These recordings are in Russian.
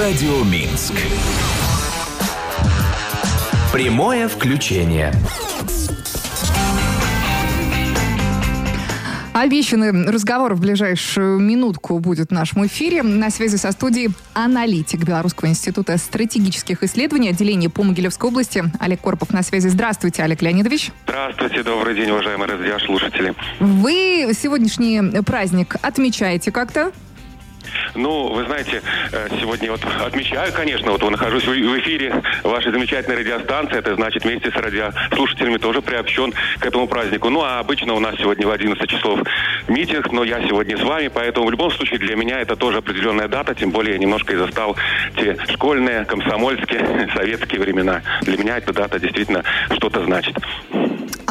Радио Минск. Прямое включение. Обещанный разговор в ближайшую минутку будет в нашем эфире. На связи со студией аналитик Белорусского института стратегических исследований отделения по Могилевской области Олег Корпов на связи. Здравствуйте, Олег Леонидович. Здравствуйте, добрый день, уважаемые радиослушатели. Вы сегодняшний праздник отмечаете как-то? Ну, вы знаете, э, сегодня вот отмечаю, конечно, вот нахожусь в эфире вашей замечательной радиостанции. Это значит, вместе с радиослушателями тоже приобщен к этому празднику. Ну, а обычно у нас сегодня в 11 часов митинг, но я сегодня с вами, поэтому в любом случае для меня это тоже определенная дата, тем более я немножко и застал те школьные, комсомольские, советские времена. Для меня эта дата действительно что-то значит.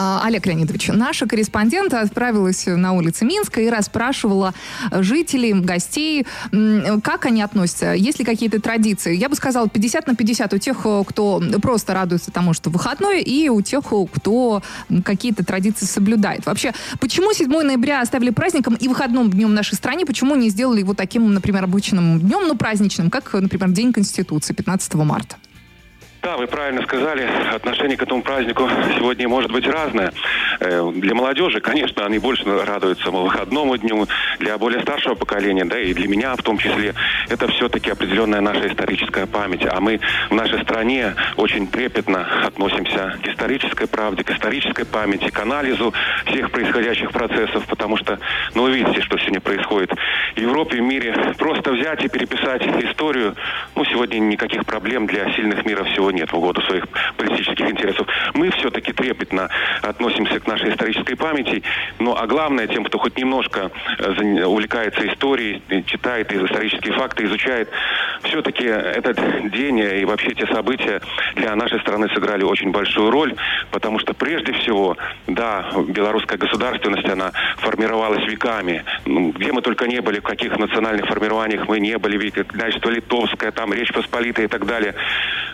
А, Олег Леонидович, наша корреспондент отправилась на улицы Минска и расспрашивала жителей, гостей, как они относятся, есть ли какие-то традиции. Я бы сказала 50 на 50 у тех, кто просто радуется тому, что выходной, и у тех, кто какие-то традиции соблюдает. Вообще, почему 7 ноября оставили праздником и выходным днем в нашей стране, почему не сделали его таким, например, обычным днем, но праздничным, как, например, День Конституции 15 марта? Да, вы правильно сказали, отношение к этому празднику сегодня может быть разное. Э, для молодежи, конечно, они больше радуются выходному дню, для более старшего поколения, да, и для меня в том числе, это все-таки определенная наша историческая память. А мы в нашей стране очень трепетно относимся к исторической правде, к исторической памяти, к анализу всех происходящих процессов, потому что, ну, вы видите, что сегодня происходит в Европе, в мире. Просто взять и переписать историю, ну, сегодня никаких проблем для сильных мира всего нет в угоду своих политических интересов. Мы все-таки трепетно относимся к нашей исторической памяти. Ну, а главное, тем, кто хоть немножко э, увлекается историей, читает исторические факты, изучает, все-таки этот день и вообще те события для нашей страны сыграли очень большую роль, потому что прежде всего, да, белорусская государственность, она формировалась веками. Ну, где мы только не были, в каких национальных формированиях мы не были, княжество Литовское, там Речь Посполитая и так далее.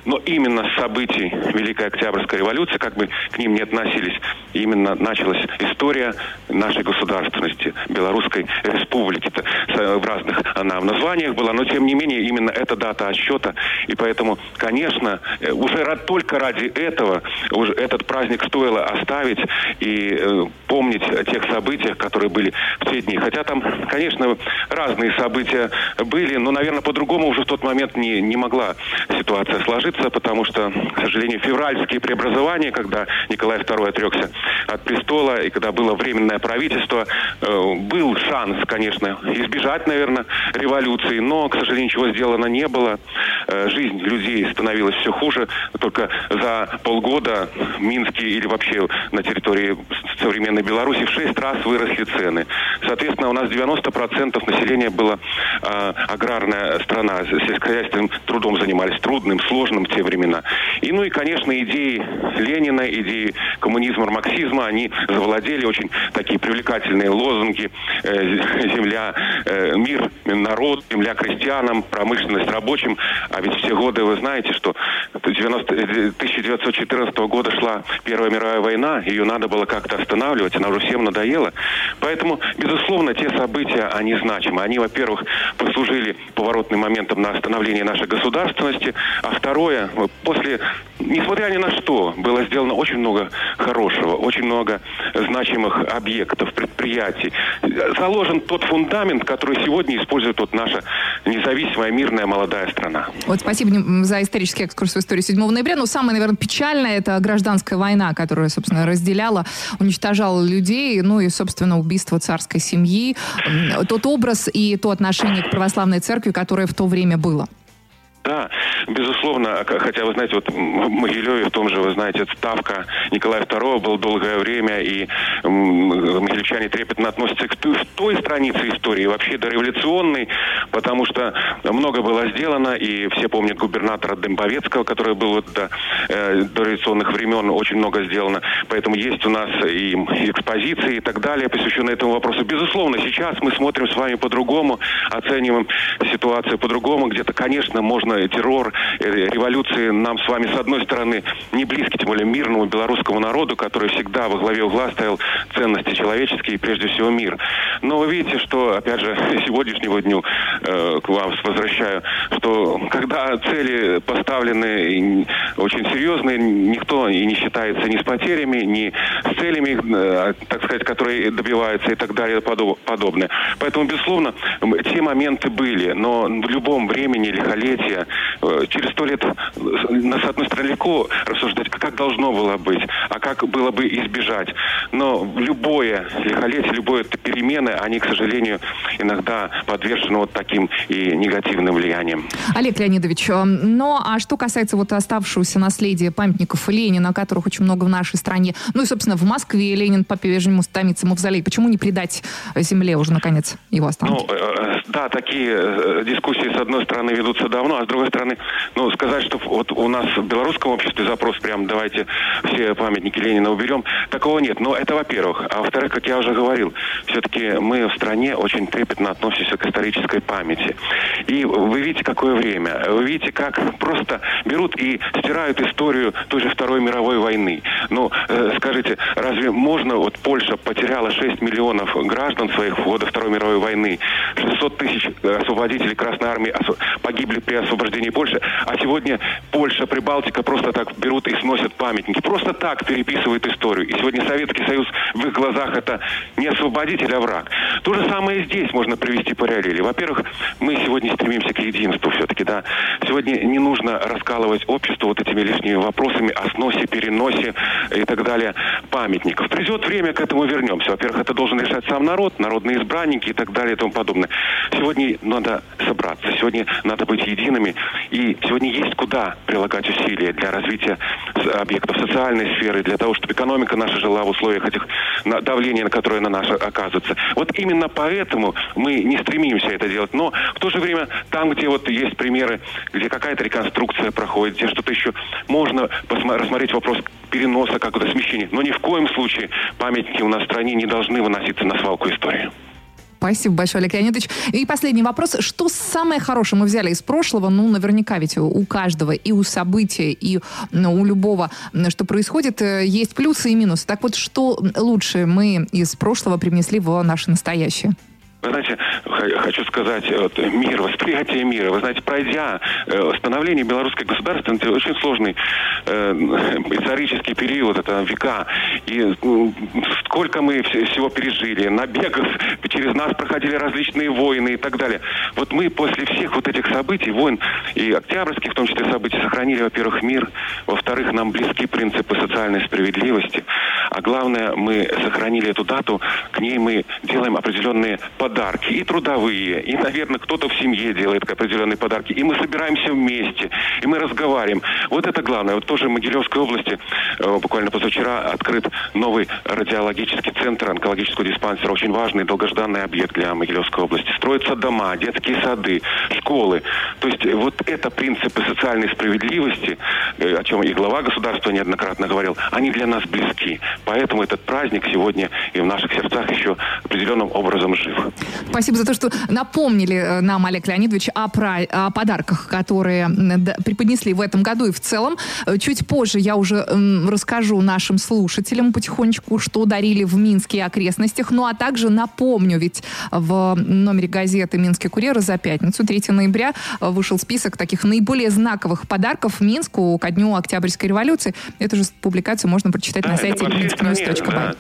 Но именно с событий Великой Октябрьской революции, как бы к ним не относились, именно началась история нашей государственности, Белорусской республики. -то. В разных она в названиях была, но тем не менее именно эта дата отсчета. И поэтому, конечно, э, уже только ради этого уже этот праздник стоило оставить и э, помнить о тех событиях, которые были в те дни. Хотя там, конечно, разные события были, но, наверное, по-другому уже в тот момент не, не могла ситуация сложиться, потому что, к сожалению, февральские преобразования, когда Николай II отрекся от престола и когда было временное правительство, э, был шанс, конечно, избежать, наверное, революции, но, к сожалению, ничего сделано не было. Э, жизнь людей становилась все хуже. Только за полгода в Минске или вообще на территории современной Беларуси в шесть раз выросли цены. Соответственно, у нас 90% населения было э, аграрная страна, сельскохозяйственным трудом занимались, трудным, сложным те времена. И, ну и, конечно, идеи Ленина, идеи коммунизма, марксизма, они завладели очень такие привлекательные лозунги э, «Земля, э, мир, народ, земля крестьянам, промышленность рабочим». А ведь все годы вы знаете, что 90, 1914 года шла Первая мировая война, ее надо было как-то останавливать, она уже всем надоела. Поэтому, безусловно, те события, они значимы. Они, во-первых, послужили поворотным моментом на остановление нашей государственности, а второе, после, несмотря ни на что, было сделано очень много хорошего, очень много значимых объектов, предприятий. Заложен тот фундамент, который сегодня использует вот наша независимая, мирная, молодая страна. Вот спасибо за исторический экскурс в историю 7 ноября. Но самое, наверное, печальное – это гражданская война, которая, собственно, разделяла, уничтожала людей, ну и, собственно, убийство царской семьи, тот образ и то отношение к православной церкви, которое в то время было. Да, безусловно, хотя вы знаете, вот в Могилеве в том же, вы знаете, ставка Николая II был долгое время, и могилевчане трепетно относятся к той странице истории, вообще дореволюционной, потому что много было сделано, и все помнят губернатора Дембовецкого, который был вот до, э, до революционных времен, очень много сделано, поэтому есть у нас и экспозиции и так далее, посвященные этому вопросу. Безусловно, сейчас мы смотрим с вами по-другому, оцениваем ситуацию по-другому, где-то, конечно, можно террор, революции нам с вами, с одной стороны, не близки, тем более мирному белорусскому народу, который всегда во главе угла ставил ценности человеческие и прежде всего мир. Но вы видите, что, опять же, сегодняшнего дню э, к вам возвращаю, что когда цели поставлены очень серьезные, никто и не считается ни с потерями, ни с целями, э, так сказать, которые добиваются и так далее подобное. Поэтому, безусловно, те моменты были, но в любом времени лихолетия, э, через сто лет, с одной стороны, легко рассуждать, а как должно было быть, а как было бы избежать. Но любое лихолетие, любое перемены, они, к сожалению, иногда подвержены вот таким и негативным влиянием. Олег Леонидович, э, ну а что касается вот оставшегося наследия памятников Ленина, которых очень много в нашей стране, ну и, собственно, в Москве Ленин по-прежнему стомится мавзолей, почему не придать земле уже, наконец, его останки? Ну, э, да, такие дискуссии, с одной стороны, ведутся давно, а с другой стороны, ну, сказать, что вот у нас в белорусском обществе запрос прям давайте все памятники Ленина уберем, такого нет. Но это во-первых. А во-вторых, как я уже говорил, все-таки мы в стране очень трепетно относимся к исторической памяти. И вы видите, какое время. Вы видите, как просто берут и стирают историю той же Второй мировой войны. Ну, э, скажите, разве можно, вот Польша потеряла 6 миллионов граждан своих в годы Второй мировой войны, 600 тысяч освободителей Красной Армии погибли при освобождении Польши, а сегодня Польша, Прибалтика просто так берут и сносят памятники. Просто так переписывают историю. И сегодня Советский Союз в их глазах это не освободитель, а враг. То же самое и здесь можно привести параллели. Во-первых, мы сегодня стремимся к единству все-таки, да. Сегодня не нужно раскалывать общество вот этими лишними вопросами о сносе, переносе и так далее памятников. Придет время, к этому вернемся. Во-первых, это должен решать сам народ, народные избранники и так далее и тому подобное. Сегодня надо собраться, сегодня надо быть едиными. И сегодня есть куда прилагать усилия для развития объектов социальной сферы, для того, чтобы экономика наша жила в условиях этих давления, на которое на нас оказывается. Вот именно поэтому мы не стремимся это делать. Но в то же время там, где вот есть примеры, где какая-то реконструкция проходит, где что-то еще, можно рассмотреть вопрос переноса, какого-то смещения. Но ни в коем случае памятники у нас в стране не должны выноситься на свалку истории. Спасибо большое, Олег Леонидович. И последний вопрос. Что самое хорошее мы взяли из прошлого? Ну, наверняка ведь у каждого, и у события, и ну, у любого, что происходит, э, есть плюсы и минусы. Так вот, что лучше мы из прошлого привнесли в наше настоящее? Вы знаете, хочу сказать, вот, мир, восприятие мира. Вы знаете, пройдя э, становление белорусской государственности, очень сложный э, исторический период, это века. И э, сколько мы всего пережили, набегов, через нас проходили различные войны и так далее. Вот мы после всех вот этих событий, войн и октябрьских, в том числе событий, сохранили, во-первых, мир, во-вторых, нам близки принципы социальной справедливости, а главное, мы сохранили эту дату, к ней мы делаем определенные под подарки, и трудовые, и, наверное, кто-то в семье делает определенные подарки. И мы собираемся вместе, и мы разговариваем. Вот это главное. Вот тоже в Могилевской области э, буквально позавчера открыт новый радиологический центр онкологического диспансера. Очень важный, долгожданный объект для Могилевской области. Строятся дома, детские сады, школы. То есть вот это принципы социальной справедливости, э, о чем и глава государства неоднократно говорил, они для нас близки. Поэтому этот праздник сегодня и в наших сердцах еще определенным образом жив. Спасибо за то, что напомнили э, нам, Олег Леонидович, о, про, о подарках, которые преподнесли в этом году и в целом. Э, чуть позже я уже расскажу нашим слушателям потихонечку, что дарили в Минске и окрестностях. Ну, а также напомню, ведь в номере газеты «Минский курьер» за пятницу, 3 ноября, э, вышел список таких наиболее знаковых подарков Минску ко дню Октябрьской революции. Эту же публикацию можно прочитать да, на сайте minsknews.by. Да.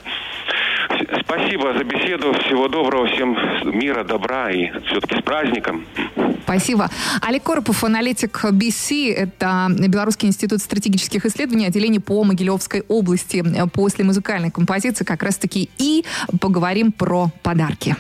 Спасибо за беседу. Всего доброго. Всем мира, добра и все-таки с праздником. Спасибо. Олег Коропов, аналитик BC. Это Белорусский институт стратегических исследований, отделение по Могилевской области. После музыкальной композиции как раз-таки и поговорим про подарки.